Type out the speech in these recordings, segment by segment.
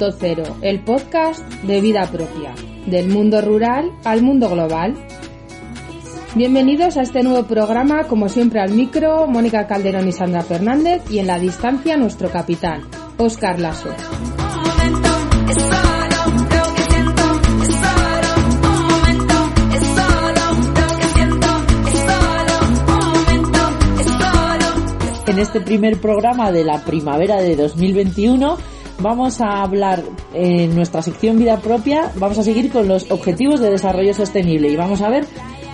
Amapolas 2.0, el podcast de vida propia, del mundo rural al mundo global. Bienvenidos a este nuevo programa, como siempre al micro, Mónica Calderón y Sandra Fernández, y en la distancia nuestro capitán, Óscar Lasso. En este primer programa de la primavera de 2021 vamos a hablar en nuestra sección vida propia, vamos a seguir con los objetivos de desarrollo sostenible y vamos a ver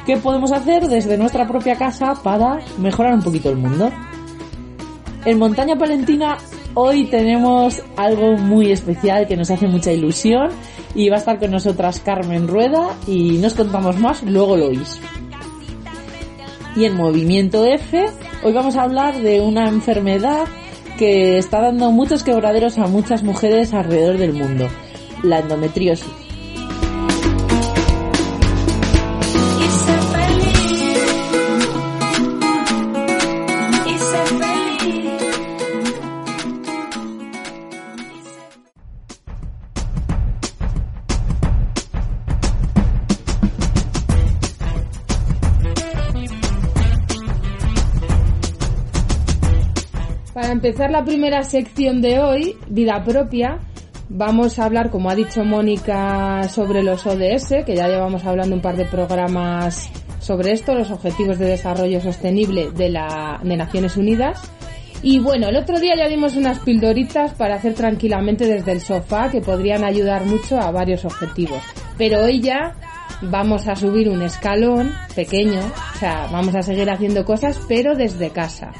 qué podemos hacer desde nuestra propia casa para mejorar un poquito el mundo. En Montaña Palentina hoy tenemos algo muy especial que nos hace mucha ilusión y va a estar con nosotras Carmen Rueda y nos contamos más, luego lo oís. Y en Movimiento F, hoy vamos a hablar de una enfermedad que está dando muchos quebraderos a muchas mujeres alrededor del mundo, la endometriosis. Empezar la primera sección de hoy, vida propia, vamos a hablar, como ha dicho Mónica, sobre los ODS, que ya llevamos hablando un par de programas sobre esto, los Objetivos de Desarrollo Sostenible de, la, de Naciones Unidas. Y bueno, el otro día ya dimos unas pildoritas para hacer tranquilamente desde el sofá que podrían ayudar mucho a varios objetivos. Pero hoy ya vamos a subir un escalón pequeño, o sea, vamos a seguir haciendo cosas, pero desde casa.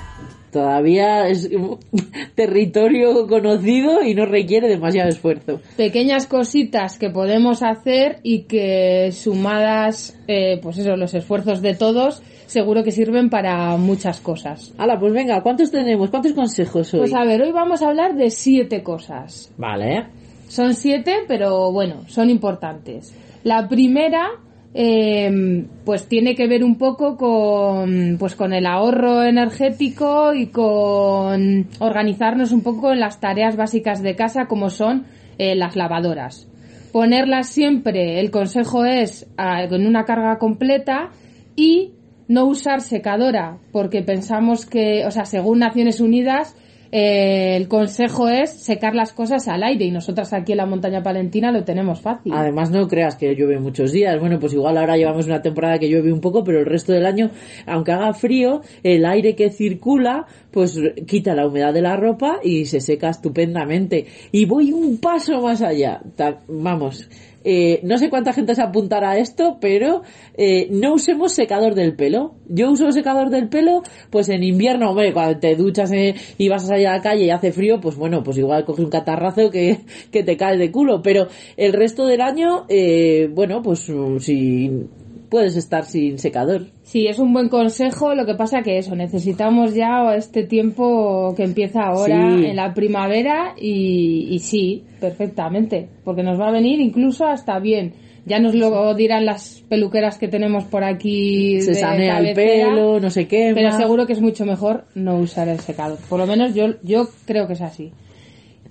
Todavía es territorio conocido y no requiere demasiado esfuerzo. Pequeñas cositas que podemos hacer y que sumadas, eh, pues eso, los esfuerzos de todos, seguro que sirven para muchas cosas. Hala, pues venga, ¿cuántos tenemos? ¿Cuántos consejos hoy? Pues a ver, hoy vamos a hablar de siete cosas. Vale. Son siete, pero bueno, son importantes. La primera, eh, pues tiene que ver un poco con, pues con el ahorro energético y con organizarnos un poco en las tareas básicas de casa, como son eh, las lavadoras. Ponerlas siempre, el consejo es ah, con una carga completa y no usar secadora, porque pensamos que, o sea, según Naciones Unidas, eh, el consejo es secar las cosas al aire y nosotras aquí en la montaña palentina lo tenemos fácil. Además no creas que llueve muchos días. Bueno, pues igual ahora llevamos una temporada que llueve un poco, pero el resto del año, aunque haga frío, el aire que circula pues quita la humedad de la ropa y se seca estupendamente. Y voy un paso más allá. Vamos, eh, no sé cuánta gente se apuntará a esto, pero eh, no usemos secador del pelo. Yo uso secador del pelo, pues en invierno, hombre, cuando te duchas eh, y vas a salir a la calle y hace frío, pues bueno, pues igual coge un catarrazo que, que te cae de culo. Pero el resto del año, eh, bueno, pues mm, si puedes estar sin secador. Sí, es un buen consejo, lo que pasa que eso, necesitamos ya este tiempo que empieza ahora Sí. en la primavera y, y sí, perfectamente, porque nos va a venir incluso hasta bien. Ya nos lo dirán las peluqueras que tenemos por aquí. Se de sanea el pelo, no sé qué. Pero seguro que es mucho mejor no usar el secador. Por lo menos yo, yo creo que es así.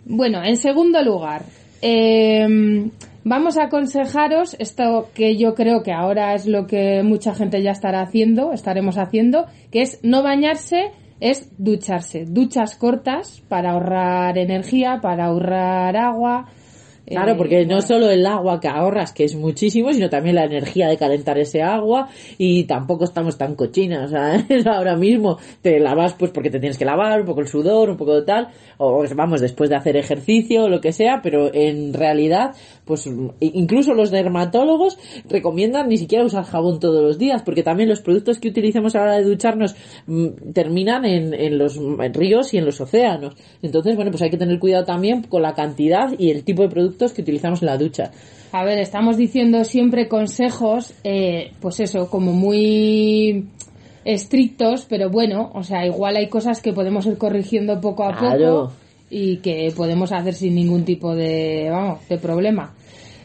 Bueno, en segundo lugar, eh, vamos a aconsejaros esto que yo creo que ahora es lo que mucha gente ya estará haciendo, estaremos haciendo, que es no bañarse, es ducharse. Duchas cortas para ahorrar energía, para ahorrar agua. Claro, eh, porque no solo el agua que ahorras, que es muchísimo, sino también la energía de calentar ese agua y tampoco estamos tan cochinas. Ahora mismo te lavas pues porque te tienes que lavar, un poco el sudor, un poco de tal, o vamos, después de hacer ejercicio o lo que sea, pero en realidad, pues incluso los dermatólogos recomiendan ni siquiera usar jabón todos los días, porque también los productos que utilicemos a la hora de ducharnos mm, terminan en, en los ríos y en los océanos. Entonces, bueno, pues hay que tener cuidado también con la cantidad y el tipo de productos que utilizamos en la ducha. A ver, estamos diciendo siempre consejos, eh, pues eso, como muy estrictos, pero bueno, o sea, igual hay cosas que podemos ir corrigiendo poco a Claro. poco y que podemos hacer sin ningún tipo de, vamos, de problema.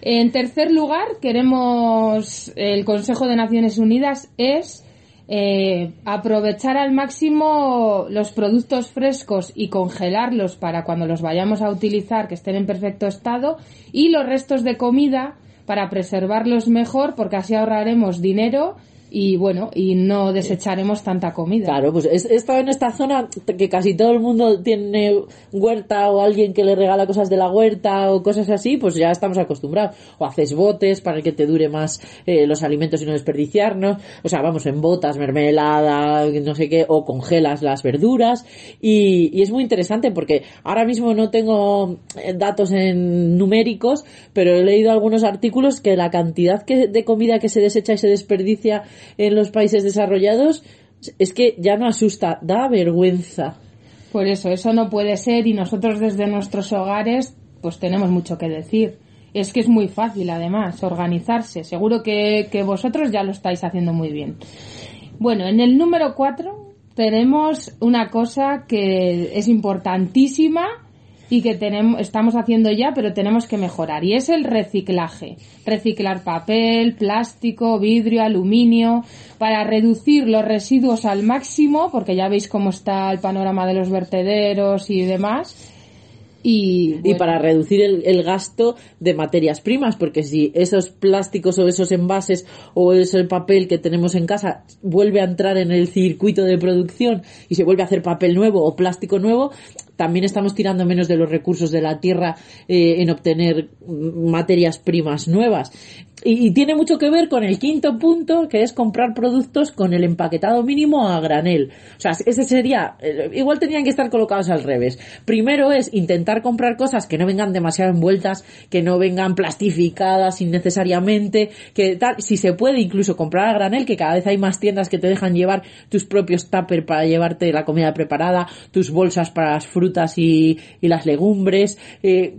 En tercer lugar, queremos, el Consejo de Naciones Unidas es eh, aprovechar al máximo los productos frescos y congelarlos para cuando los vayamos a utilizar que estén en perfecto estado y los restos de comida para preservarlos mejor porque así ahorraremos dinero y bueno, y no desecharemos tanta comida. Claro, pues he estado en esta zona que casi todo el mundo tiene huerta o alguien que le regala cosas de la huerta o cosas así, pues ya estamos acostumbrados. O haces botes para que te dure más eh, los alimentos y no desperdiciarnos. O sea, vamos en botas, mermelada, no sé qué, o congelas las verduras. Y, y es muy interesante porque ahora mismo no tengo eh, datos en numéricos, pero he leído algunos artículos que la cantidad que, de comida que se desecha y se desperdicia en los países desarrollados es que ya no asusta, da vergüenza. Por eso, eso no puede ser y nosotros desde nuestros hogares pues tenemos mucho que decir. Es que es muy fácil además organizarse. Seguro que, que vosotros ya lo estáis haciendo muy bien. Bueno, en el número 4 tenemos una cosa que es importantísima y que tenemos, estamos haciendo ya, pero tenemos que mejorar. Y es el reciclaje. Reciclar papel, plástico, vidrio, aluminio, para reducir los residuos al máximo, porque ya veis cómo está el panorama de los vertederos y demás. Y, y, para reducir el, el, gasto de materias primas, porque si esos plásticos o esos envases o ese papel que tenemos en casa vuelve a entrar en el circuito de producción y se vuelve a hacer papel nuevo o plástico nuevo, también estamos tirando menos de los recursos de la tierra eh, en obtener materias primas nuevas. Y, tiene mucho que ver con el quinto punto, que es comprar productos con el empaquetado mínimo a granel. O sea, ese sería, eh, igual tenían que estar colocados al revés. Primero es intentar comprar cosas que no vengan demasiado envueltas, que no vengan plastificadas innecesariamente, que tal, si se puede incluso comprar a granel, que cada vez hay más tiendas que te dejan llevar tus propios tuppers para llevarte la comida preparada, tus bolsas para las frutas y, y las legumbres. Eh,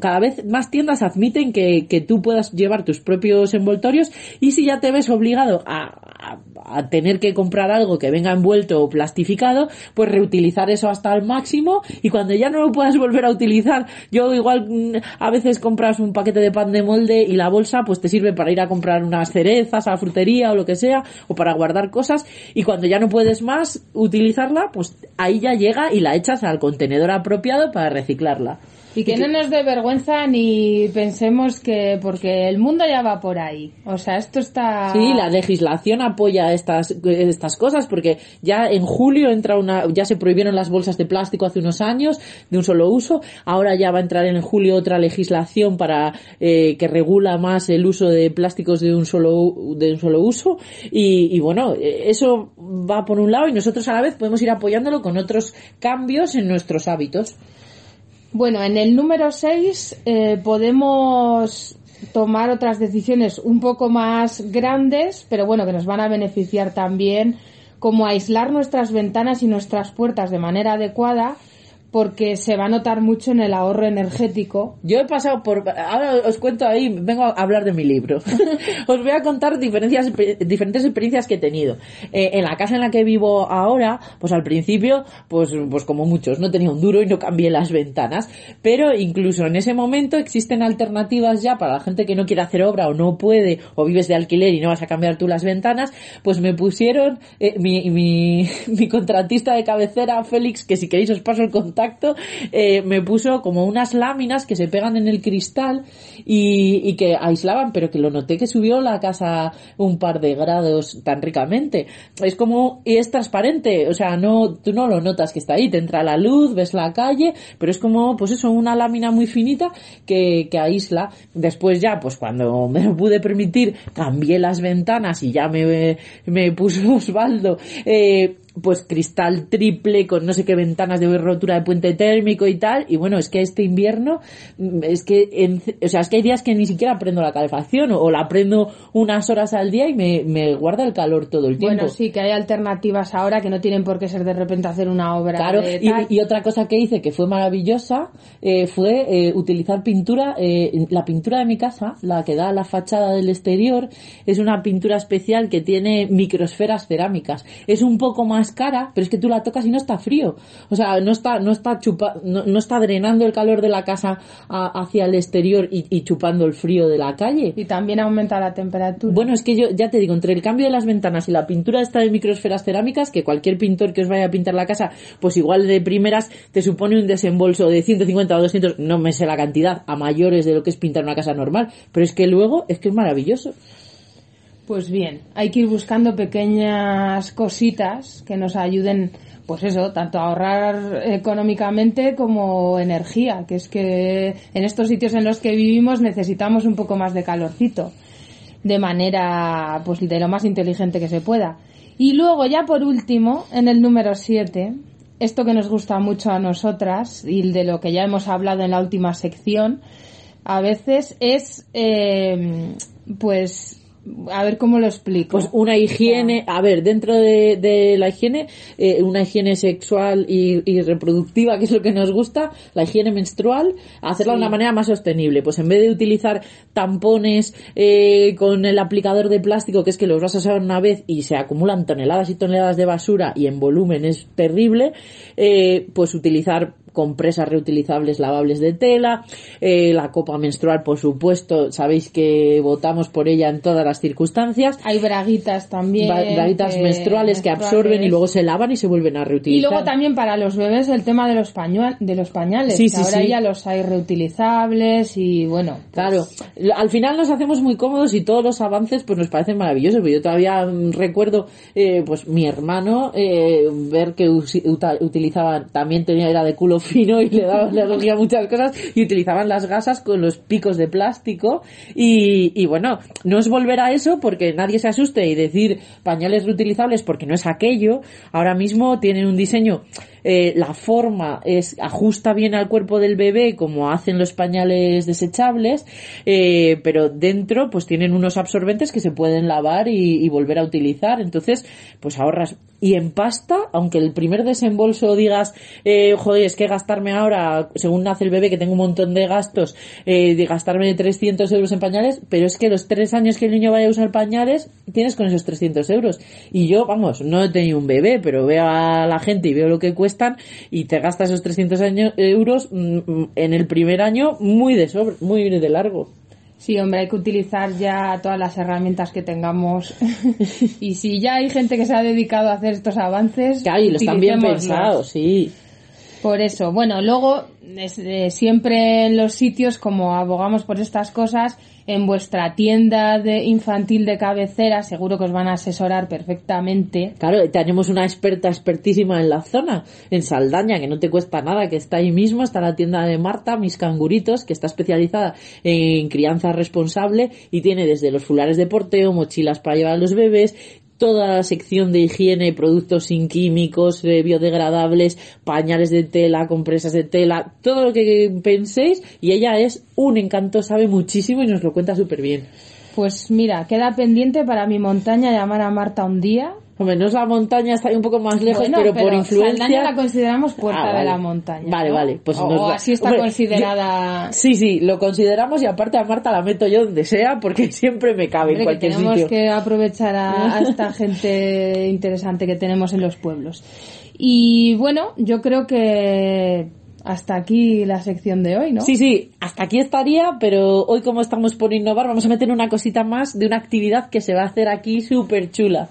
cada vez más tiendas admiten que, que tú puedas llevar tus propios envoltorios y si ya te ves obligado a, a, a, tener que comprar algo que venga envuelto o plastificado, pues reutilizar eso hasta el máximo y cuando ya no lo puedas volver a utilizar, yo igual mm, a veces compras un paquete de pan de molde y la bolsa pues te sirve para ir a comprar unas cerezas a la frutería o lo que sea o para guardar cosas y cuando ya no puedes más utilizarla, pues ahí ya llega y la echas al contenedor apropiado para reciclarla. Y que, no nos dé vergüenza ni pensemos que porque el mundo ya va por ahí. O sea, esto está Sí, la legislación apoya estas estas cosas porque ya en julio entra una ya se prohibieron las bolsas de plástico hace unos años de un solo uso, ahora ya va a entrar en julio otra legislación para eh, que regula más el uso de plásticos de un solo de un solo uso y, y bueno, eso va por un lado y nosotros a la vez podemos ir apoyándolo con otros cambios en nuestros hábitos. Bueno, en el número 6 eh, podemos tomar otras decisiones un poco más grandes, pero bueno, que nos van a beneficiar también, como aislar nuestras ventanas y nuestras puertas de manera adecuada porque se va a notar mucho en el ahorro energético. Yo he pasado por, ahora os cuento ahí, vengo a hablar de mi libro. os voy a contar diferencias, diferentes experiencias que he tenido. Eh, en la casa en la que vivo ahora, pues al principio, pues, pues como muchos, no tenía un duro y no cambié las ventanas, pero incluso en ese momento existen alternativas ya para la gente que no quiere hacer obra o no puede, o vives de alquiler y no vas a cambiar tú las ventanas, pues me pusieron eh, mi, mi, mi contratista de cabecera, Félix, que si queréis os paso el contacto contacto, eh, me puso como unas láminas que se pegan en el cristal y, y, que aislaban, pero que lo noté que subió la casa un par de grados tan ricamente. Es como, es transparente, o sea, no, tú no lo notas que está ahí, te entra la luz, ves la calle, pero es como, pues eso, una lámina muy finita que, que aísla. Después ya, pues cuando me lo pude permitir, cambié las ventanas y ya me, me puso Osvaldo, eh, pues cristal triple con no sé qué ventanas de rotura de puente térmico y tal y bueno es que este invierno es que en, o sea es que hay días que ni siquiera prendo la calefacción o, o la prendo unas horas al día y me, me, guarda el calor todo el tiempo. bueno sí que hay alternativas ahora que no tienen por qué ser de repente hacer una obra claro y, y, otra cosa que hice que fue maravillosa eh, fue eh, utilizar pintura eh, la pintura de mi casa la que da a la fachada del exterior es una pintura especial que tiene microsferas cerámicas. Es un poco más más cara, pero es que tú la tocas y no está frío. O sea, no está, no está chupa, no, no está drenando el calor de la casa a- hacia el exterior y, y chupando el frío de la calle. Y también aumenta la temperatura. Bueno, es que yo ya te digo, entre el cambio de las ventanas y la pintura esta de microesferas cerámicas, que cualquier pintor que os vaya a pintar la casa, pues igual de primeras te supone un desembolso de 150 o 200, no me sé la cantidad, a mayores de lo que es pintar una casa normal, pero es que luego es que es maravilloso. Pues bien, hay que ir buscando pequeñas cositas que nos ayuden, pues eso, tanto a ahorrar económicamente como energía, que es que en estos sitios en los que vivimos necesitamos un poco más de calorcito, de manera, pues de lo más inteligente que se pueda. Y luego ya por último, en el número 7, esto que nos gusta mucho a nosotras y de lo que ya hemos hablado en la última sección, a veces es, eh, pues, a ver cómo lo explico. Pues una higiene, a ver, dentro de, de la higiene, eh, una higiene sexual y, y reproductiva, que es lo que nos gusta, la higiene menstrual, hacerla de una manera más sostenible. Pues en vez de utilizar tampones eh, con el aplicador de plástico, que es que los vas a usar una vez y se acumulan toneladas y toneladas de basura y en volumen es terrible, eh, pues utilizar compresas reutilizables lavables de tela, eh, la copa menstrual, por supuesto, sabéis que votamos por ella en todas las circunstancias. Hay braguitas también. Ba- braguitas que- menstruales que absorben y luego se lavan y se vuelven a Y reutilizar. luego también para los bebés el tema de los, de los pañales. Sí, que sí, ahora sí. ya los hay reutilizables y bueno. pues, Claro, al final nos hacemos muy cómodos y todos los avances pues nos parecen maravillosos. Pero yo todavía mm, recuerdo, eh, pues mi hermano eh, ver que utilizaba, también tenía era de culo fino y le daba, le cogía muchas cosas y utilizaban las gasas con los picos de plástico y, y bueno, no es volver a eso porque nadie se asuste y decir pañales reutilizables porque no es aquello. Ahora mismo tienen un diseño eh, la forma es ajusta bien al cuerpo del bebé como hacen los pañales desechables eh, pero dentro pues tienen unos absorbentes que se pueden lavar y, y volver a utilizar entonces pues ahorras y en pasta aunque el primer desembolso digas eh, joder es que gastarme ahora según nace el bebé que tengo un montón de gastos eh, de gastarme 300 euros en pañales pero es que los tres años que el niño vaya a usar pañales tienes con esos 300 euros y yo vamos no he tenido un bebé pero veo a la gente y veo lo que cuestan y te gastas esos 300 años, euros mm, mm, en el primer año muy de sobre, muy de largo. Sí, hombre, hay que utilizar ya todas las herramientas que tengamos. y si ya hay gente que se ha dedicado a hacer estos avances, Claro, y lo están bien pensados, sí. Por eso, bueno, luego eh, siempre en los sitios como abogamos por estas cosas, en vuestra tienda de infantil de cabecera seguro que os van a asesorar perfectamente. Claro, tenemos una experta expertísima en la zona, en Saldaña, que no te cuesta nada, que está ahí mismo, está la tienda de Marta, Mis Canguritos, que está especializada en crianza responsable y tiene desde los fulares de porteo, mochilas para llevar a los bebés, toda la sección de higiene, productos sin químicos, eh, biodegradables, pañales de tela, compresas de tela, todo lo que penséis y ella es un encanto, sabe muchísimo y nos lo cuenta súper bien. Pues mira, queda pendiente para mi montaña llamar a Marta un día. Hombre, no es la montaña, está ahí un poco más lejos, Bueno, pero, por influencia... Saldaña la consideramos puerta Ah, de la montaña. Vale, ¿no? vale, pues o, nos o va- así está Hombre, considerada. Sí, sí, lo consideramos y aparte a Marta la meto yo donde sea porque siempre me cabe en Hombre, que cualquier tenemos sitio. que aprovechar a, a esta gente interesante que tenemos en los pueblos. Y bueno, yo creo que hasta aquí la sección de hoy, ¿no? Sí, sí, hasta aquí estaría, pero hoy como estamos por innovar vamos a meter una cosita más de una actividad que se va a hacer aquí súper chula.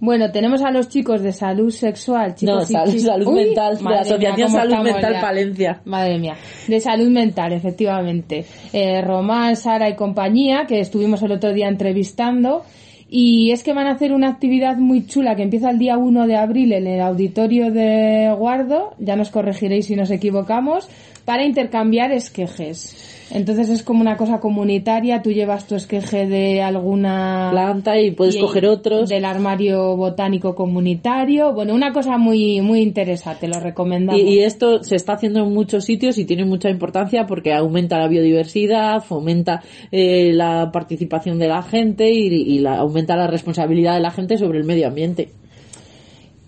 Bueno, tenemos a los chicos de salud sexual, chicos No, sal- salud Uy, mental, de la Asociación mía, Salud Mental ya. Palencia. Madre mía, de salud mental, efectivamente. Eh, Román, Sara y compañía, que estuvimos el otro día entrevistando. Y es que van a hacer una actividad muy chula que empieza el día 1 de abril en el auditorio de Guardo, ya nos corregiréis si nos equivocamos, para intercambiar esquejes. Entonces es como una cosa comunitaria, tú llevas tu esqueje de alguna Planta y puedes y- coger otros. del armario botánico comunitario, bueno, una cosa muy muy interesante, lo recomendamos. Y, y esto se está haciendo en muchos sitios y tiene mucha importancia porque aumenta la biodiversidad, fomenta eh, la participación de la gente y, y la, aumenta la responsabilidad de la gente sobre el medio ambiente.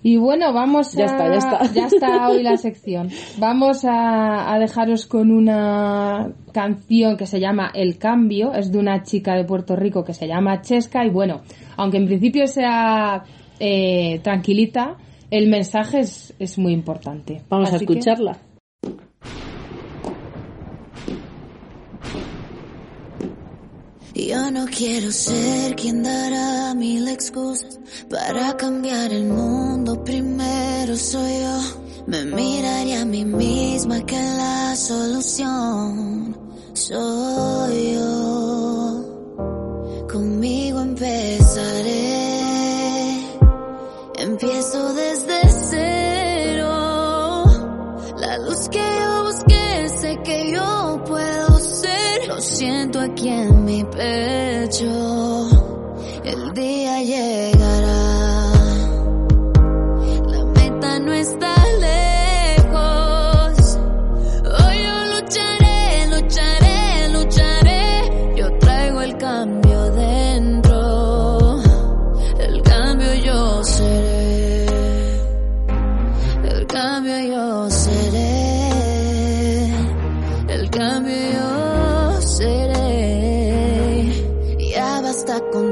Y bueno, vamos Ya a... está, ya está. ya está hoy la sección. Vamos a, a dejaros con una canción que se llama El Cambio. Es de una chica de Puerto Rico que se llama Chesca. Y bueno, aunque en principio sea eh, tranquilita, el mensaje es, es muy importante. Vamos a que- Yo no quiero ser quien dará mil excusas para cambiar el mundo. Primero soy yo. Me miraré a mí misma que la solución soy yo. Conmigo empezaré. Empiezo desde cero. Siento aquí en mi pecho. El día llegará. La meta no está Basta con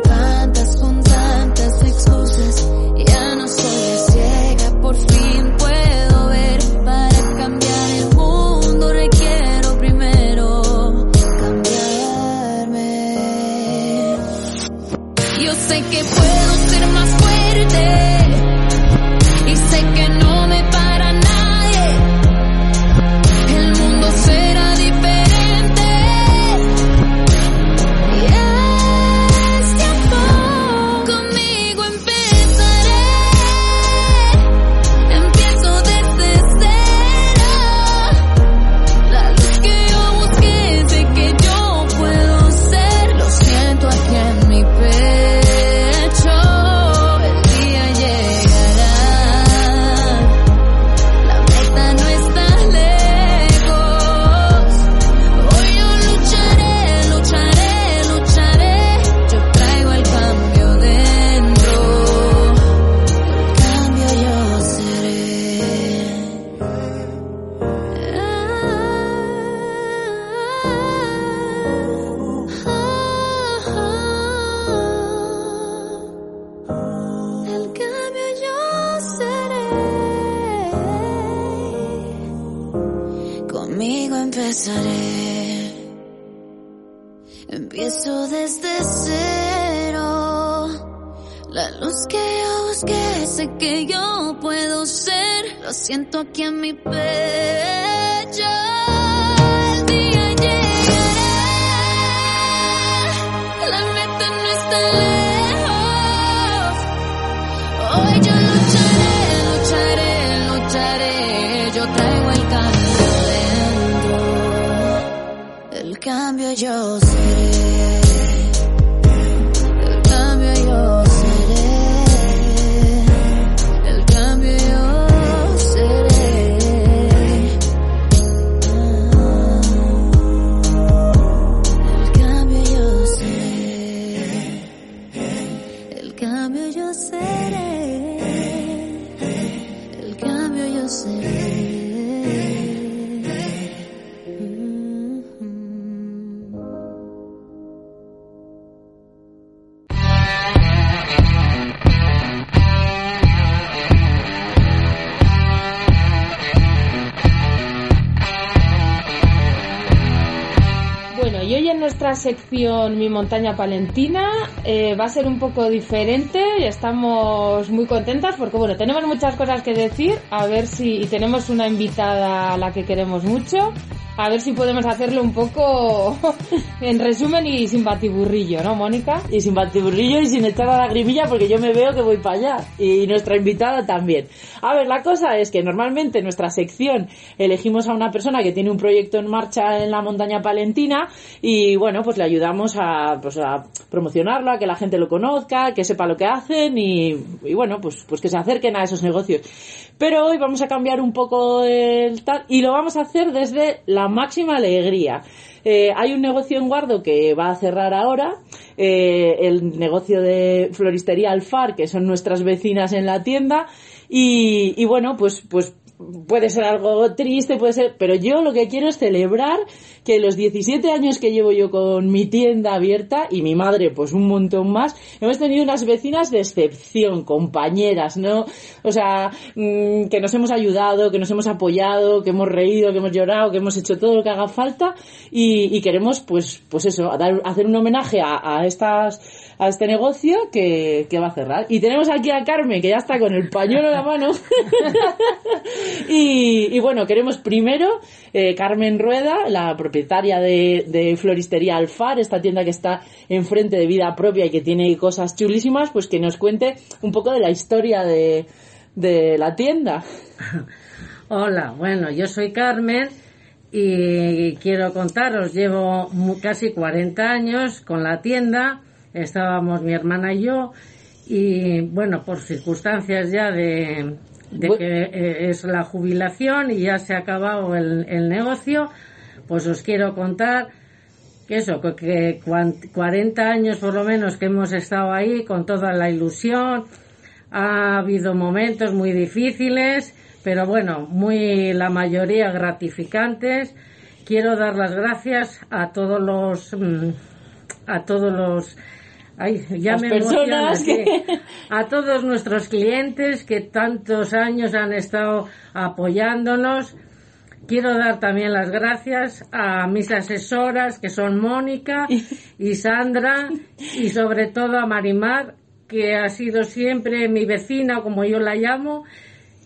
Empiezo desde cero. La luz que yo busqué, sé que yo puedo ser. Lo siento aquí en mi pecho. El sección Mi montaña palentina eh, va a ser un poco diferente y estamos muy contentas porque bueno, tenemos muchas cosas que decir, a ver si tenemos una invitada a la que queremos mucho, a ver si podemos hacerlo un poco en resumen y sin batiburrillo, ¿no, Mónica? Y sin batiburrillo y sin echar la lagrimilla porque yo me veo que voy para allá. Y nuestra invitada también. A ver, la cosa es que normalmente en nuestra sección elegimos a una persona que tiene un proyecto en marcha en la montaña palentina y bueno, pues le ayudamos a, pues a promocionarlo, a que la gente lo conozca, que sepa lo que hacen y, y bueno, pues, pues que se acerquen a esos negocios. Pero hoy vamos a cambiar un poco el tal y lo vamos a hacer desde la máxima alegría. Eh, hay un negocio en Guardo que va a cerrar ahora, eh, el negocio de floristería Alfar, que son nuestras vecinas en la tienda, y, y bueno, pues, pues puede ser algo triste, puede ser, pero yo lo que quiero es celebrar que los 17 años que llevo yo con mi tienda abierta y mi madre pues un montón más, hemos tenido unas vecinas de excepción, compañeras, ¿no? O sea, mm, que nos hemos ayudado, que nos hemos apoyado, que hemos reído, que hemos llorado, que hemos hecho todo lo que haga falta y, y queremos pues, pues eso, hacer un homenaje a estas a este negocio que, que, va a cerrar. Y tenemos aquí a Carmen, que ya está con el pañuelo en la mano. y, y, bueno, queremos primero, eh, Carmen Rueda, la propietaria de, de, Floristería Alfar, esta tienda que está enfrente de vida propia y que tiene cosas chulísimas, pues que nos cuente un poco de la historia de, de la tienda. Hola, bueno, yo soy Carmen y quiero contaros, llevo casi 40 años con la tienda estábamos mi hermana y yo y bueno, por circunstancias ya de, de que eh, es la jubilación y ya se ha acabado el, el negocio, pues os quiero contar que eso, que 40 años por lo menos que hemos estado ahí con toda la ilusión, ha habido momentos muy difíciles, pero bueno, muy la mayoría gratificantes. Quiero dar las gracias a todos los mm, a todos los Ay, ya Las me personas que-. A todos nuestros clientes que tantos años han estado apoyándonos. Quiero dar también las gracias a mis asesoras, que son Mónica y Sandra, y sobre todo a Marimar, que ha sido siempre mi vecina, como yo la llamo,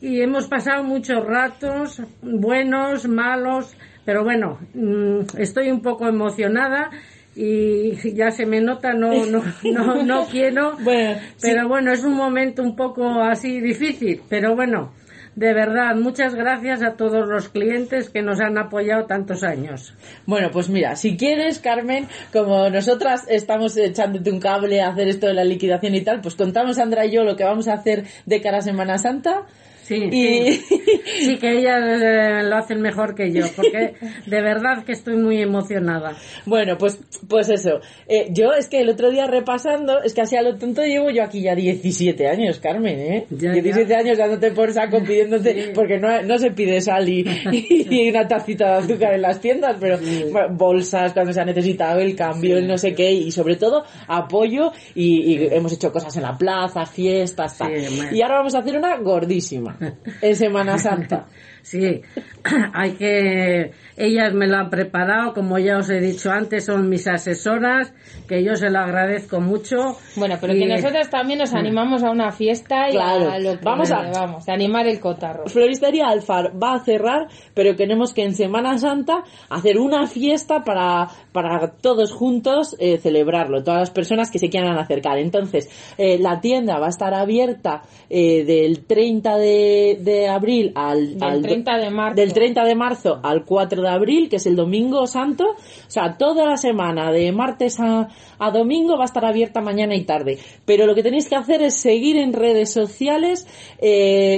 y hemos pasado muchos ratos, buenos, malos, pero bueno, mm, estoy un poco emocionada y ya se me nota, no, no, no, no quiero, Bueno, pero bueno, es un momento un poco así difícil, pero bueno, de verdad, muchas gracias a todos los clientes que nos han apoyado tantos años. Bueno, pues mira, si quieres, Carmen, como nosotras estamos echándote un cable a hacer esto de la liquidación y tal, pues contamos Sandra y yo lo que vamos a hacer de cara a Semana Santa. Sí, Y sí. Sí, que ellas eh, lo hacen mejor que yo, porque de verdad que estoy muy emocionada. bueno, pues, pues eso. Eh, yo es que el otro día repasando, es que así a lo tonto llevo yo aquí ya 17 años, Carmen, ¿eh? Ya, 17 ya. años dándote por saco pidiéndote, porque no, no se pide sal y, y una tacita de azúcar en las tiendas, pero bolsas cuando se ha necesitado, el cambio, el no sé qué, y sobre todo apoyo y, y hemos hecho cosas en la plaza, fiestas, tal. Y ahora vamos a hacer una gordísima en Semana Santa. Sí, hay que, ellas me lo han preparado, como ya os he dicho antes, son mis asesoras, que yo se lo agradezco mucho. Bueno, pero Y- que nosotros también nos animamos a una fiesta y Claro. a lo que Vamos a- vamos, de animar el cotarro. Floristería Alfar va a cerrar, pero queremos que en Semana Santa hacer una fiesta para, para todos juntos eh, celebrarlo, todas las personas que se quieran acercar. Entonces, eh, la tienda va a estar abierta eh, del 30 de, de abril al, Del al do- 30 de marzo. del 30 de marzo al 4 de abril, que es el domingo santo. O sea, toda la semana, de martes a, a domingo, va a estar abierta mañana y tarde. Pero lo que tenéis que hacer es seguir en redes sociales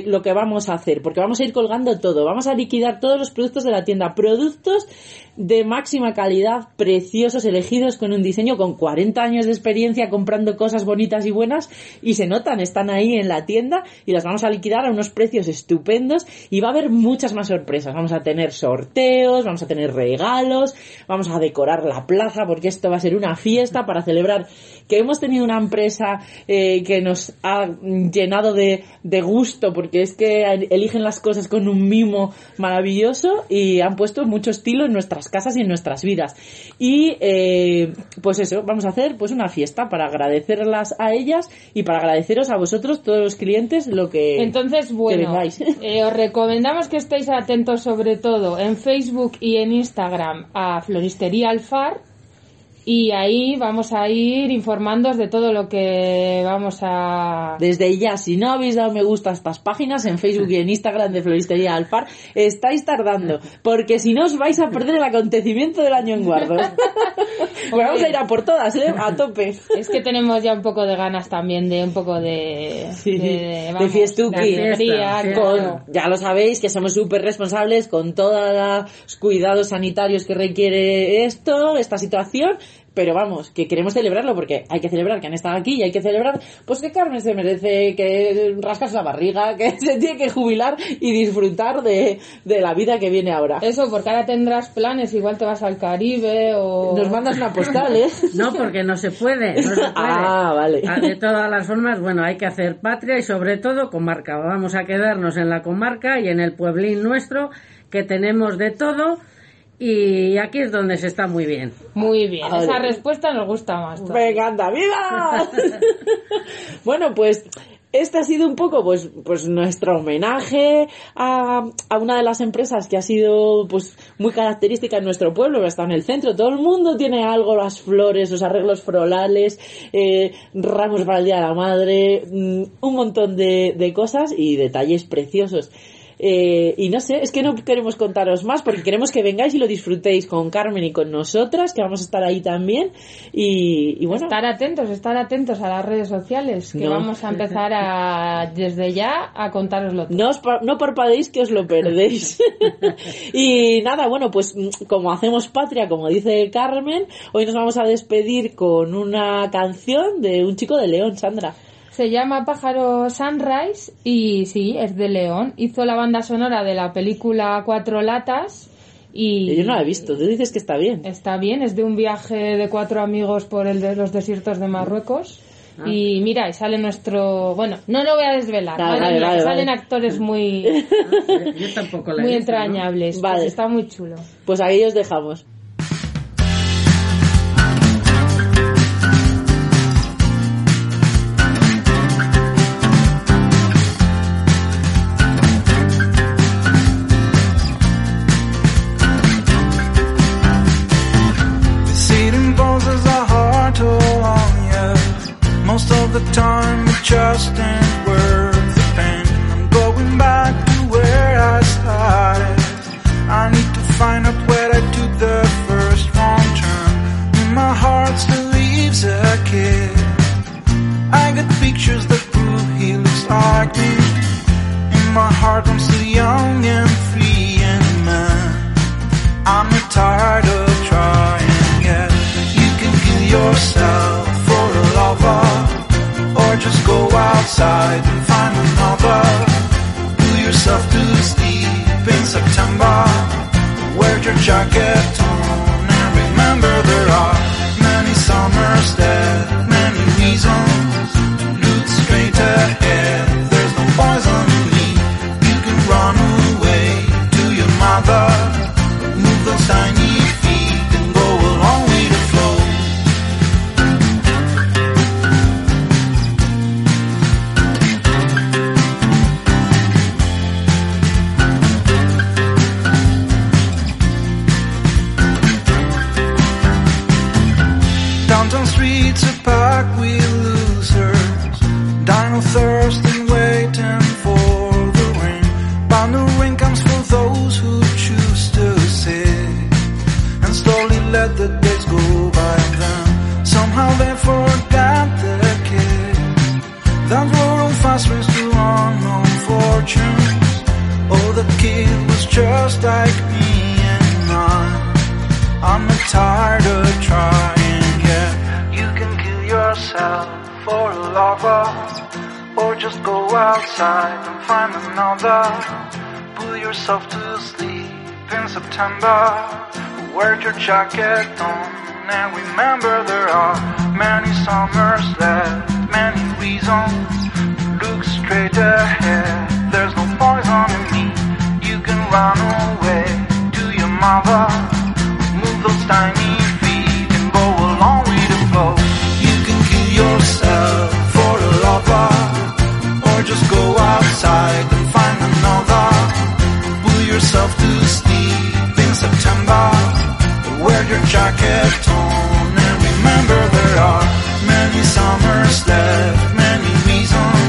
lo que vamos a hacer, porque vamos a ir colgando todo. Vamos a liquidar todos los productos de la tienda. Productos de máxima calidad, preciosos, elegidos con un diseño con 40 años de experiencia comprando cosas bonitas y buenas y se notan, están ahí en la tienda y las vamos a liquidar a unos precios estupendos y va a haber muchas más sorpresas. Vamos a tener sorteos, vamos a tener regalos, vamos a decorar la plaza porque esto va a ser una fiesta para celebrar que hemos tenido una empresa eh, que nos ha llenado de, de gusto porque es que eligen las cosas con un mimo maravilloso y han puesto mucho estilo en nuestras casas y en nuestras vidas. Y eh, pues eso, vamos a hacer pues una fiesta para agradecerlas a ellas y para agradeceros a vosotros, todos los clientes, lo que, Entonces, bueno, eh, os recomendamos que estéis atentos sobre todo en Facebook y en Instagram a Floristería Alfar y ahí vamos a ir informándoos de todo lo que vamos a... Desde ya, si no habéis dado me gusta a estas páginas en Facebook y en Instagram de Floristería Alfar, estáis tardando, porque si no os vais a perder el acontecimiento del año en Guardo. Pues vamos a ir a por todas, ¿eh? A tope. Es que tenemos ya un poco de ganas también de un poco de... Sí, de, de fiestuki. de Fiesta. Con, ya lo sabéis que somos súper responsables con todos los cuidados sanitarios que requiere esto, esta situación, pero vamos, que queremos celebrarlo porque hay que celebrar que han estado aquí y hay que celebrar pues que Carmen se merece que rascas la barriga, que se tiene que jubilar y disfrutar de, de la vida que viene ahora. Eso, porque ahora tendrás planes, igual te vas al Caribe o... Nos mandas una postal, ¿eh? No, porque no se puede. No se puede. Ah, vale. Ah, De todas las formas, bueno, hay que hacer patria y sobre todo comarca. Vamos a quedarnos en la comarca y en el pueblín nuestro, que tenemos de todo y aquí es donde se está muy bien. Muy bien, esa respuesta nos gusta más. todavía. Me encanta, ¡viva! bueno, pues este ha sido un poco pues pues nuestro homenaje a, a una de las empresas que ha sido pues muy característica en nuestro pueblo, que está en el centro. Todo el mundo tiene algo, las flores, los arreglos florales, eh, ramos para el Día de la Madre, mm, un montón de, de cosas y detalles preciosos. Eh, y no sé, es que no queremos contaros más porque queremos que vengáis y lo disfrutéis con Carmen y con nosotras, que vamos a estar ahí también. Y, y bueno, Estar atentos, estar atentos a las redes sociales, que No. vamos a empezar a, desde ya a contároslo todo. no, os pa- no parpadeéis que os lo perdéis. y nada, bueno, pues mm, como hacemos patria, como dice Carmen, hoy nos vamos a despedir con una canción de un chico de León, Sandra. Se llama Pájaro Sunrise y sí, es de León. Hizo la banda sonora de la película Cuatro Latas y... Yo no la he visto, tú dices que está bien. Está bien, es de un viaje de cuatro amigos por el de los desiertos de Marruecos. Y mira, y sale nuestro... Bueno, no lo voy a desvelar. Vale, vale, salen vale. actores muy, Yo tampoco la he muy visto, ¿no? entrañables. Vale. Pues está muy chulo. Pues ahí os dejamos. Most of the time it just ain't worth the pain. I'm going back to where I started. I need to find out where I took the first wrong turn. In My heart still leaves a kid. I got pictures that prove he looks like me. In my heart I'm still young and free and man. I'm not tired of trying yet. You can kill yourself outside and find another. Pull yourself to sleep in September. Wear your jacket on and remember there are many summers there, many reasons look straight ahead. That were on fast race to unknown fortunes. Oh, the kid was just like me and I. I'm tired of trying, yeah. You can kill yourself for a lover, or just go outside and find another. Pull yourself to sleep in September. Wear your jacket on, and remember there are many summers left, many reasons. Look straight ahead, there's no poison in me. You can run away to your mother. Move those tiny feet and go along with the flow. You can kill yourself for a lover, or just go outside and find another. Pull yourself to sleep in September. Wear your jacket on and remember there are many summers left, many reasons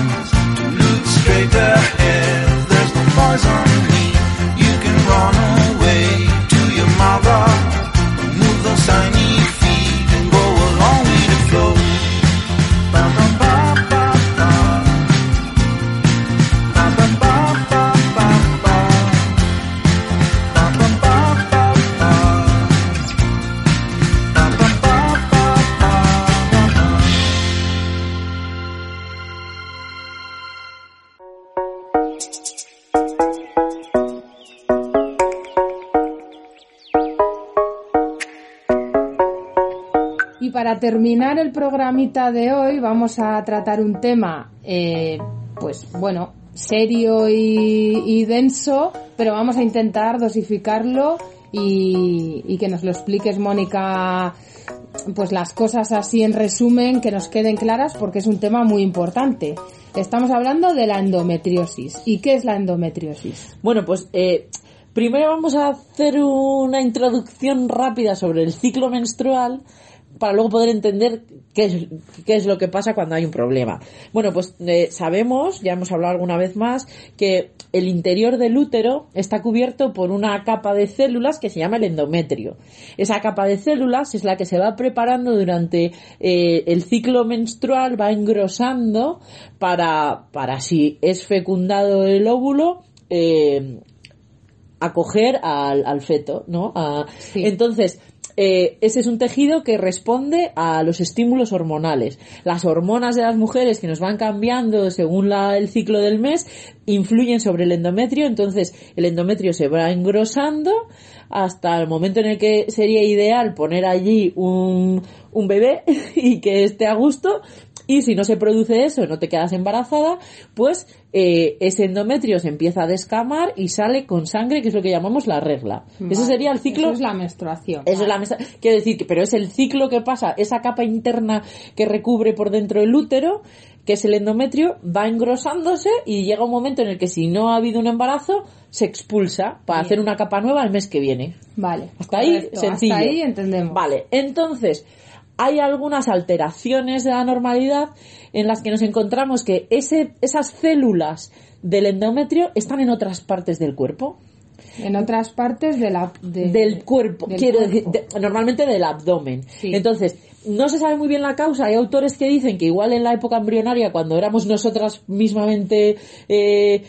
para terminar el programita de hoy vamos a tratar un tema, eh, pues bueno, serio y, denso, pero vamos a intentar dosificarlo y, y que nos lo expliques, Mónica, pues las cosas así en resumen, que nos queden claras porque es un tema muy importante. Estamos hablando de la endometriosis. ¿Y qué es la endometriosis? Bueno, pues eh, primero vamos a hacer una introducción rápida sobre el ciclo menstrual para luego poder entender qué es, qué es lo que pasa cuando hay un problema. Bueno, pues eh, sabemos, ya hemos hablado alguna vez más, que el interior del útero está cubierto por una capa de células que se llama el endometrio. Esa capa de células es la que se va preparando durante eh, el ciclo menstrual, va engrosando para, para si es fecundado el óvulo, eh, acoger al, al feto, ¿no? A- Sí. Entonces, eh, ese es un tejido que responde a los estímulos hormonales. Las hormonas de las mujeres que nos van cambiando según el ciclo del mes influyen sobre el endometrio, entonces el endometrio se va engrosando hasta el momento en el que sería ideal poner allí un, un bebé y que esté a gusto y si no se produce eso, no te quedas embarazada, pues eh, ese endometrio se empieza a descamar y sale con sangre, que es lo que llamamos la regla. Ese Vale. sería el ciclo. Eso es la menstruación. Eso es la mesa. Quiero decir que, pero es el ciclo que pasa, esa capa interna que recubre por dentro el útero, que es el endometrio, va engrosándose y llega un momento en el que si no ha habido un embarazo, se expulsa para Bien. hacer una capa nueva el mes que viene. Vale. Hasta ahí, sencillo. Hasta ahí entendemos. Vale, entonces, hay algunas alteraciones de la normalidad en las que nos encontramos que ese, esas células del endometrio están en otras partes del cuerpo. En otras partes de la, de- del cuerpo, del quiero cuerpo. decir, de- normalmente del abdomen. Sí. Entonces, no se sabe muy bien la causa. Hay autores que dicen que igual en la época embrionaria, cuando éramos nosotras mismamente eh,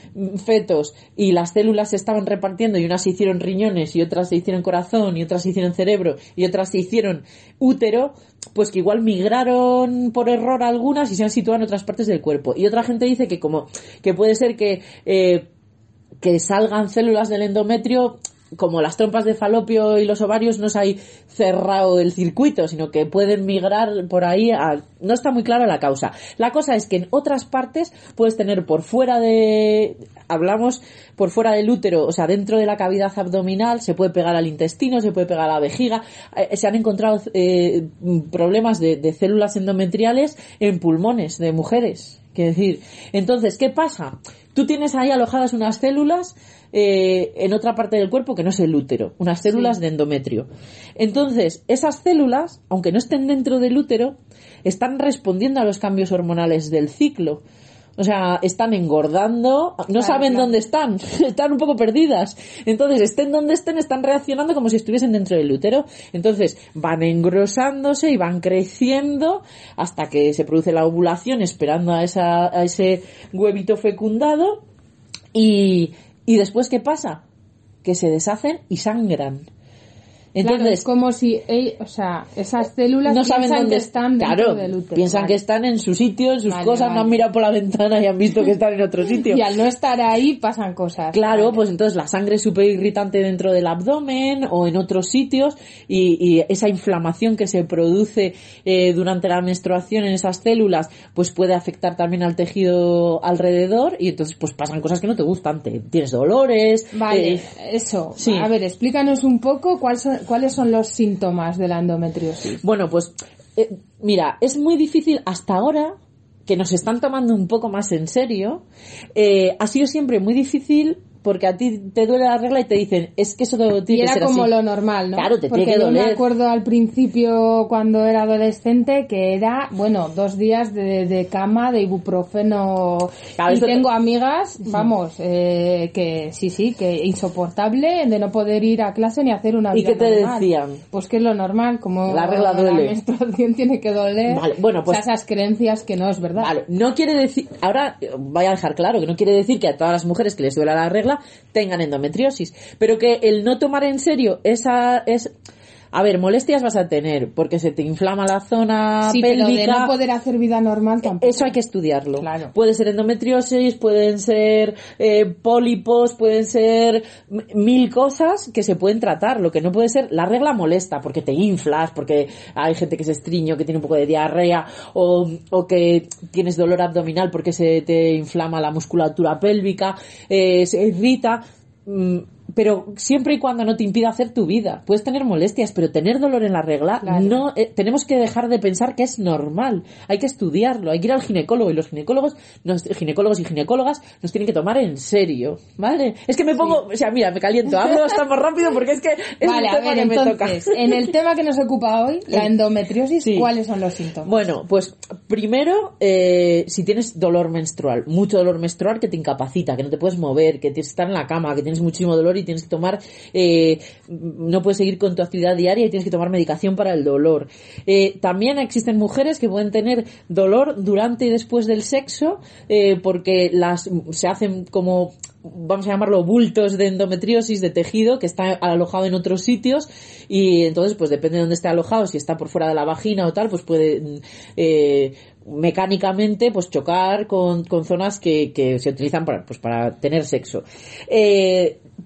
fetos y las células se estaban repartiendo y unas se hicieron riñones y otras se hicieron corazón y otras se hicieron cerebro y otras se hicieron útero, pues que igual migraron por error algunas y se han situado en otras partes del cuerpo. Y otra gente dice que como que puede ser que eh, que salgan células del endometrio como las trompas de falopio y los ovarios no se hay cerrado el circuito, sino que pueden migrar por ahí a... no está muy clara la causa. La cosa es que en otras partes puedes tener por fuera de hablamos por fuera del útero, o sea, dentro de la cavidad abdominal, se puede pegar al intestino, se puede pegar a la vejiga, Eh, se han encontrado eh, problemas de, de células endometriales en pulmones de mujeres. Quiero decir, entonces, ¿qué pasa? Tú tienes ahí alojadas unas células eh, en otra parte del cuerpo que no es el útero, unas células de endometrio. Entonces, esas células, aunque no estén dentro del útero, están respondiendo a los cambios hormonales del ciclo. O sea, están engordando, no Claro, saben claro. dónde están, están un poco perdidas. Entonces, estén donde estén, están reaccionando como si estuviesen dentro del útero. Entonces, van engrosándose y van creciendo hasta que se produce la ovulación esperando a, esa, a ese huevito fecundado. Y, y después, ¿qué pasa? Que se deshacen y sangran. Claro, Entonces, es como si, o sea, esas células no saben piensan dónde están dentro claro, del útero. piensan Vale. que están en su sitio, en sus Vale, cosas, no han mirado por la ventana y han visto que están en otro sitio. Y al no estar ahí pasan cosas. Claro, pues entonces la sangre es súper irritante dentro del abdomen o en otros sitios y, y esa inflamación que se produce eh, durante la menstruación en esas células pues puede afectar también al tejido alrededor y entonces pues pasan cosas que no te gustan, te, tienes dolores. Vale, eh, eso. sí. A ver, explícanos un poco cuál son- cuáles son los síntomas de la endometriosis. Bueno, pues eh, mira, es muy difícil hasta ahora que nos están tomando un poco más en serio. eh, ha sido siempre muy difícil porque a ti te duele la regla y te dicen, es que eso tiene Y que era ser como así. lo normal, ¿no? Claro, te Porque tiene que yo me doler. acuerdo al principio cuando era adolescente que era, bueno, dos días de, de cama, de ibuprofeno. Claro, y te- tengo amigas, vamos, eh, que sí, sí, que insoportable de no poder ir a clase ni hacer una ¿Y qué te normal. decían? Pues que es lo normal, como La regla duele. la menstruación tiene que doler. Vale, bueno, pues- O sea, esas creencias que no es verdad. Vale, no quiere decir, ahora voy a dejar claro que no quiere decir que a todas las mujeres que les duela la regla tengan endometriosis, pero que el no tomar en serio esa es A ver, molestias vas a tener porque se te inflama la zona Sí, pero pélvica. de no poder hacer vida normal tampoco. Eso hay que estudiarlo. Claro. Puede ser endometriosis, pueden ser eh, pólipos, pueden ser mil cosas que se pueden tratar. Lo que no puede ser, la regla molesta porque te inflas, porque hay gente que se estriño, que tiene un poco de diarrea, o, o que tienes dolor abdominal porque se te inflama la musculatura pélvica, eh, se irrita. Pero siempre y cuando no te impida hacer tu vida. Puedes tener molestias, pero tener dolor en la regla, Claro. no, eh, tenemos que dejar de pensar que es normal. Hay que estudiarlo, hay que ir al ginecólogo y los ginecólogos, nos, ginecólogos y ginecólogas nos tienen que tomar en serio, ¿vale? Es que me pongo, o sea, mira, me caliento, hablo hasta más rápido porque es que es Vale, a tema ver, que me entonces, toca. en el tema que nos ocupa hoy, la endometriosis, sí. ¿cuáles son los síntomas? Bueno, pues primero, eh, si tienes dolor menstrual, mucho dolor menstrual que te incapacita, que no te puedes mover, que tienes que estar en la cama, que tienes muchísimo dolor y tienes que tomar, eh, no puedes seguir con tu actividad diaria y tienes que tomar medicación para el dolor. Eh, también existen mujeres que pueden tener dolor durante y después del sexo, eh, porque las se hacen como vamos a llamarlo bultos de endometriosis de tejido que está alojado en otros sitios y entonces pues depende de dónde esté alojado si está por fuera de la vagina o tal pues puede mecánicamente pues chocar con, con zonas que, que se utilizan para pues para tener sexo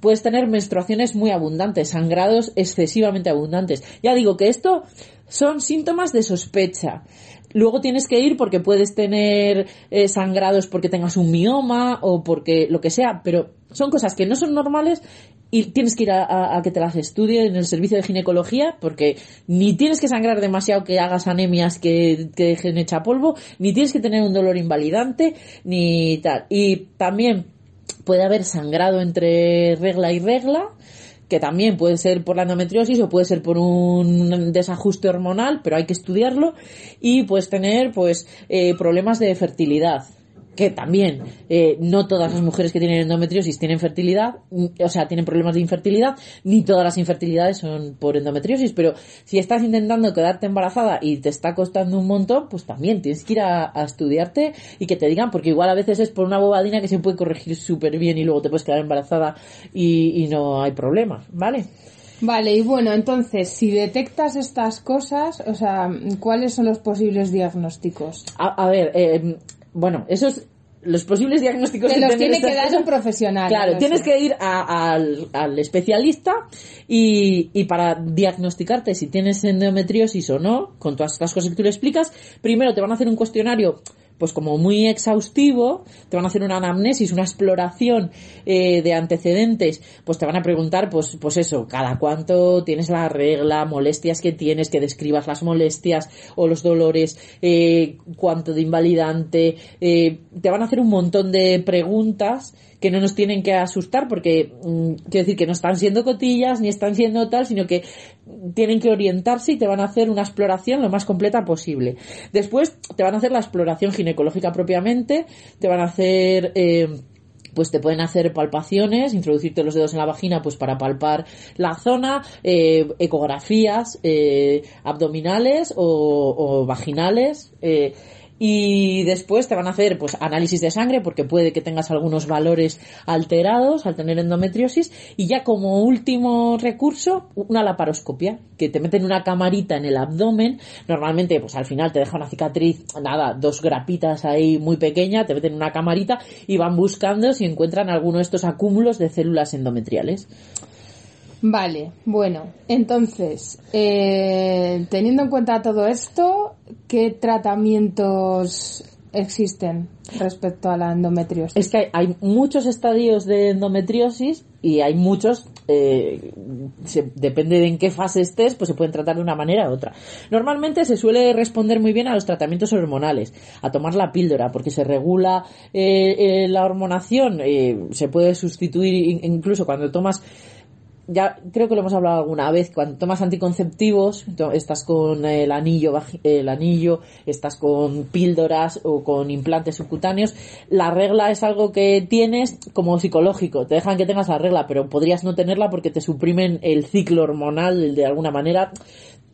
puedes tener menstruaciones muy abundantes sangrados excesivamente abundantes ya digo que esto son síntomas de sospecha Luego tienes que ir porque puedes tener eh, sangrados porque tengas un mioma o porque lo que sea, pero son cosas que no son normales y tienes que ir a, que te las estudien en el servicio de ginecología porque ni tienes que sangrar demasiado que hagas anemias que, que dejen hecha polvo, ni tienes que tener un dolor invalidante, ni tal. Y también puede haber sangrado entre regla y regla, que también puede ser por la endometriosis o puede ser por un desajuste hormonal, pero hay que estudiarlo, y puedes tener pues eh, problemas de fertilidad que también eh, no todas las mujeres que tienen endometriosis tienen fertilidad, mm, o sea, tienen problemas de infertilidad, ni todas las infertilidades son por endometriosis, pero si estás intentando quedarte embarazada y te está costando un montón, pues también tienes que ir a, a estudiarte y que te digan, porque igual a veces es por una bobadina que se puede corregir súper bien y luego te puedes quedar embarazada y, y no hay problema, ¿vale? Vale, y bueno, entonces, si detectas estas cosas, o sea, ¿cuáles son los posibles diagnósticos? A, a ver, eh, bueno, esos los posibles diagnósticos Te los tiene que dar un profesional. Claro, tienes que ir a- al, al especialista y, y para diagnosticarte si tienes endometriosis o no, con todas estas cosas que tú le explicas, primero te van a hacer un cuestionario pues como muy exhaustivo, te van a hacer una anamnesis, una exploración eh, de antecedentes, pues te van a preguntar, pues, pues eso, cada cuánto tienes la regla, molestias que tienes, que describas las molestias o los dolores, eh, cuánto de invalidante, eh, te van a hacer un montón de preguntas que no nos tienen que asustar porque mm, quiero decir que no están siendo cotillas ni están siendo tal, sino que tienen que orientarse y te van a hacer una exploración lo más completa posible. Después te van a hacer la exploración ginecológica propiamente, te van a hacer eh, pues te pueden hacer palpaciones, introducirte los dedos en la vagina pues para palpar la zona, eh, ecografías eh, abdominales o, o vaginales, eh, y después te van a hacer pues análisis de sangre porque puede que tengas algunos valores alterados al tener endometriosis. Y ya como último recurso una laparoscopia que te meten una camarita en el abdomen. Normalmente pues al final te deja una cicatriz nada dos grapitas ahí muy pequeña te meten una camarita y van buscando si encuentran alguno de estos acúmulos de células endometriales Vale, bueno, entonces, eh, teniendo en cuenta todo esto, ¿qué tratamientos existen respecto a la endometriosis? Es que hay, muchos estadios de endometriosis y hay muchos, eh, se- depende de en qué fase estés, pues se pueden tratar de una manera u otra. Normalmente se suele responder muy bien a los tratamientos hormonales, a tomar la píldora, porque se regula eh, eh, la hormonación, eh, se puede sustituir in- incluso cuando tomas ya creo que lo hemos hablado alguna vez, cuando tomas anticonceptivos, estás con el anillo, el anillo, estás con píldoras o con implantes subcutáneos, la regla es algo que tienes como psicológico, te dejan que tengas la regla, pero podrías no tenerla porque te suprimen el ciclo hormonal de alguna manera.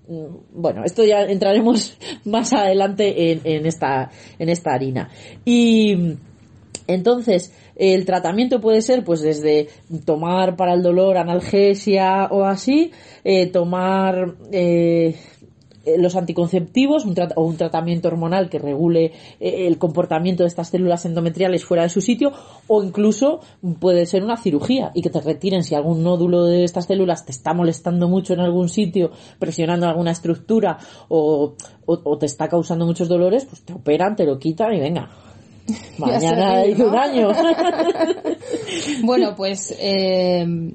Mm, Bueno, esto ya entraremos más adelante en, en esta, en esta harina. Y, entonces, El tratamiento puede ser pues desde tomar para el dolor analgesia o así, eh, tomar eh, los anticonceptivos un o un tratamiento hormonal que regule eh, el comportamiento de estas células endometriales fuera de su sitio o incluso puede ser una cirugía y que te retiren si algún nódulo de estas células te está molestando mucho en algún sitio, presionando alguna estructura o te está causando muchos dolores, pues te operan, te lo quitan y venga. Mañana hay un ¿no? año. Bueno, pues eh,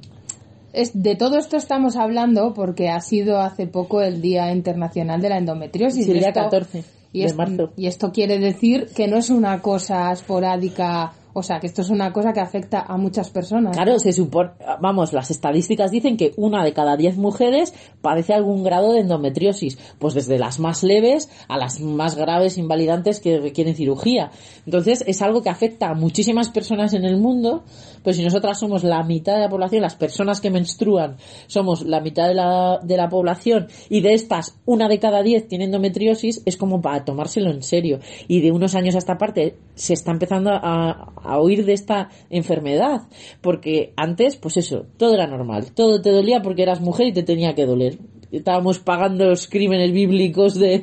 es, de todo esto estamos hablando porque ha sido hace poco el Día Internacional de la Endometriosis. Sí, el día esto- 14 y de marzo. Y esto quiere decir que no es una cosa esporádica, o sea, que esto es una cosa que afecta a muchas personas. Claro, se supone, vamos, las estadísticas dicen que una de cada diez mujeres padece algún grado de endometriosis, pues desde las más leves a las más graves invalidantes que requieren cirugía. Entonces, es algo que afecta a muchísimas personas en el mundo, pues si nosotras somos la mitad de la población, las personas que menstruan somos la mitad de la, de la población y de estas una de cada diez tiene endometriosis, es como para tomárselo en serio. Y de unos años a esta parte se está empezando a, a oír de esta enfermedad, porque antes, pues eso, todo era normal, todo te dolía porque eras mujer y te tenía que doler. Estábamos pagando los crímenes bíblicos de,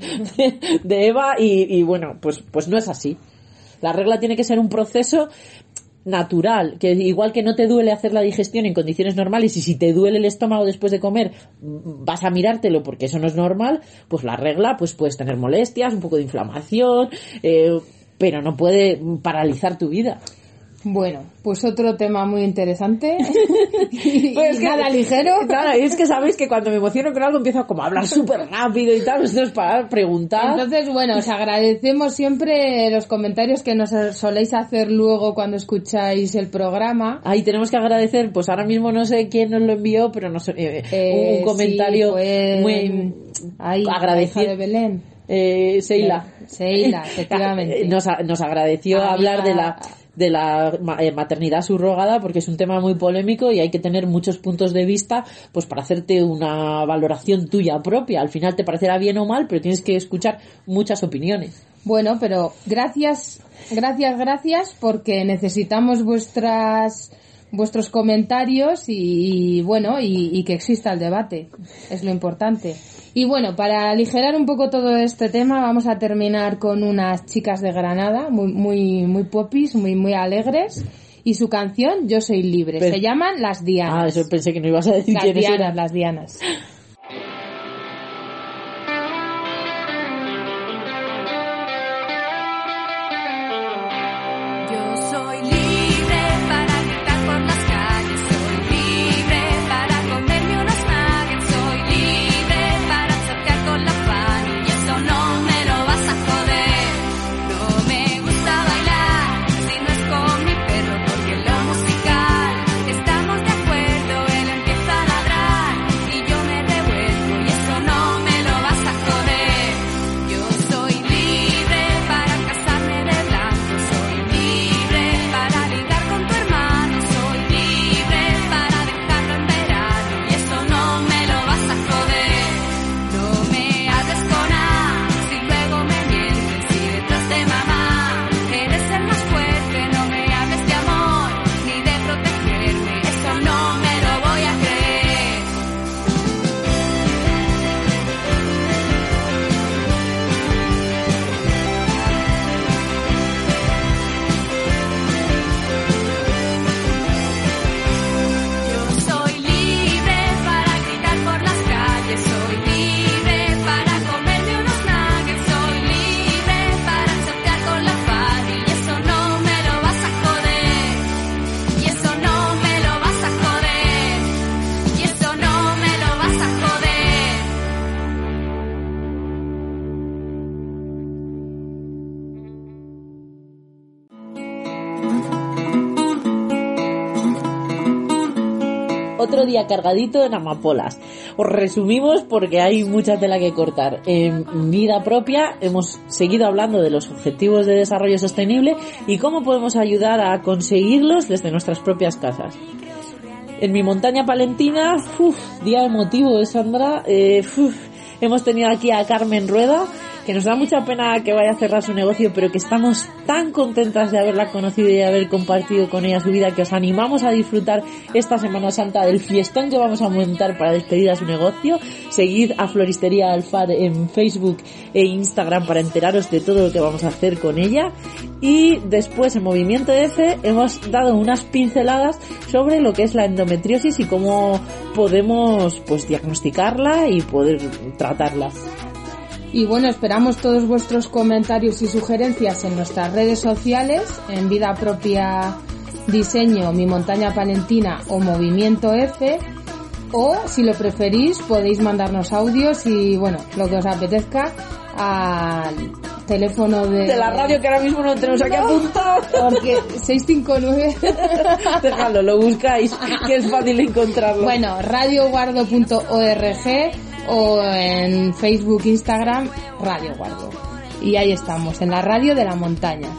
de Eva y, y bueno, pues, pues no es así. La regla tiene que ser un proceso natural, que igual que no te duele hacer la digestión en condiciones normales y si te duele el estómago después de comer mm, vas a mirártelo porque eso no es normal, pues la regla pues puedes tener molestias, un poco de inflamación, eh, pero no puede paralizar tu vida. Bueno, pues otro tema muy interesante. y, Pues es y nada ligero. Claro, y es que sabéis que cuando me emociono con algo empiezo como a hablar súper rápido y tal, entonces para preguntar. Entonces, bueno, os agradecemos siempre los comentarios que nos soléis hacer luego cuando escucháis el programa. Ahí tenemos que agradecer, pues ahora mismo no sé quién nos lo envió, pero no sé, eh, Eh, un comentario sí, fue, muy ahí, agradecido. de Belén. Eh, Seila. Seila, efectivamente. Eh, Nos, nos agradeció hablar de la de la eh, maternidad subrogada porque es un tema muy polémico y hay que tener muchos puntos de vista pues para hacerte una valoración tuya propia. Al final te parecerá bien o mal, pero tienes que escuchar muchas opiniones. Bueno, pero gracias, gracias, gracias, porque necesitamos vuestras vuestros comentarios y, y, bueno y, y que exista el debate es lo importante y bueno para aligerar un poco todo este tema vamos a terminar con unas chicas de Granada muy muy muy popis muy muy alegres. Y su canción Yo soy libre. Pero- se llaman Las Ah, Dianas eso pensé que no ibas a decir las quiénes Dianas eran. las Dianas día cargadito en amapolas. Os resumimos porque hay mucha tela que cortar. En vida propia hemos seguido hablando de los objetivos de desarrollo sostenible y cómo podemos ayudar a conseguirlos desde nuestras propias casas. En mi montaña palentina, uf, día emotivo, ¿eh, Sandra? Eh, uf, hemos tenido aquí a Carmen Rueda que nos da mucha pena que vaya a cerrar su negocio, pero que estamos tan contentas de haberla conocido y de haber compartido con ella su vida que os animamos a disfrutar esta Semana Santa del fiestón que vamos a montar para despedir a su negocio. Seguid a Floristería Alfar en Facebook e Instagram para enteraros de todo lo que vamos a hacer con ella. Y después en Movimiento F hemos dado unas pinceladas sobre lo que es la endometriosis y cómo podemos pues diagnosticarla y poder tratarla. Y bueno, esperamos todos vuestros comentarios y sugerencias en nuestras redes sociales, en Vida Propia Diseño, Mi Montaña Palentina o Movimiento F. O, si lo preferís, podéis mandarnos audios y, bueno, lo que os apetezca al teléfono de... De la radio que ahora mismo no tenemos aquí apuntado. Porque 659... Dejadlo, lo buscáis, que es fácil encontrarlo. Bueno, radioguardo.org o en Facebook, Instagram, Radio Guardo. Y ahí estamos, en la radio de la montaña.